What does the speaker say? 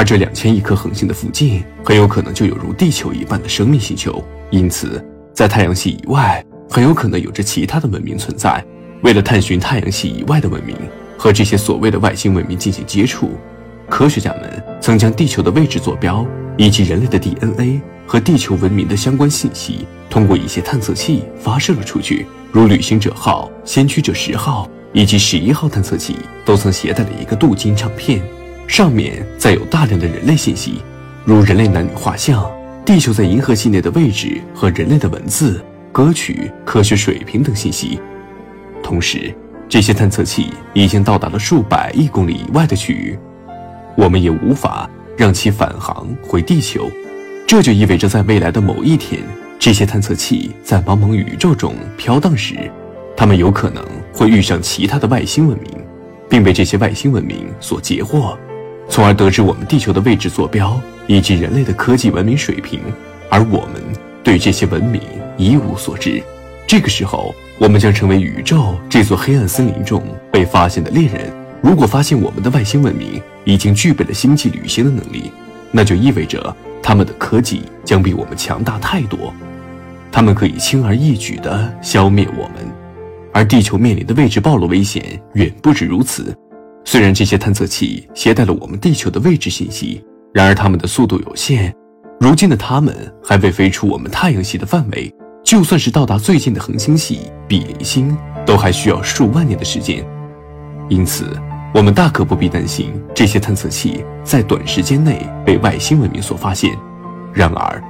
而这两千亿颗恒星的附近很有可能就有如地球一般的生命星球，因此在太阳系以外很有可能有着其他的文明存在。为了探寻太阳系以外的文明和这些所谓的外星文明进行接触，科学家们曾将地球的位置坐标以及人类的 DNA 和地球文明的相关信息通过一些探测器发射了出去，如旅行者号、先驱者十号以及十一号探测器都曾携带了一个镀金唱片，上面载有大量的人类信息，如人类男女画像、地球在银河系内的位置和人类的文字、歌曲、科学水平等信息。同时，这些探测器已经到达了数百亿公里以外的区域，我们也无法让其返航回地球。这就意味着，在未来的某一天，这些探测器在茫茫宇宙中飘荡时，它们有可能会遇上其他的外星文明，并被这些外星文明所截获，从而得知我们地球的位置坐标以及人类的科技文明水平，而我们对这些文明一无所知。这个时候。我们将成为宇宙这座黑暗森林中被发现的猎人。如果发现我们的外星文明已经具备了星际旅行的能力，那就意味着他们的科技将比我们强大太多，他们可以轻而易举地消灭我们。而地球面临的位置暴露危险远不止如此。虽然这些探测器携带了我们地球的位置信息，然而它们的速度有限，如今的它们还未飞出我们太阳系的范围。就算是到达最近的恒星系比邻星，都还需要数万年的时间。因此，我们大可不必担心这些探测器在短时间内被外星文明所发现。然而，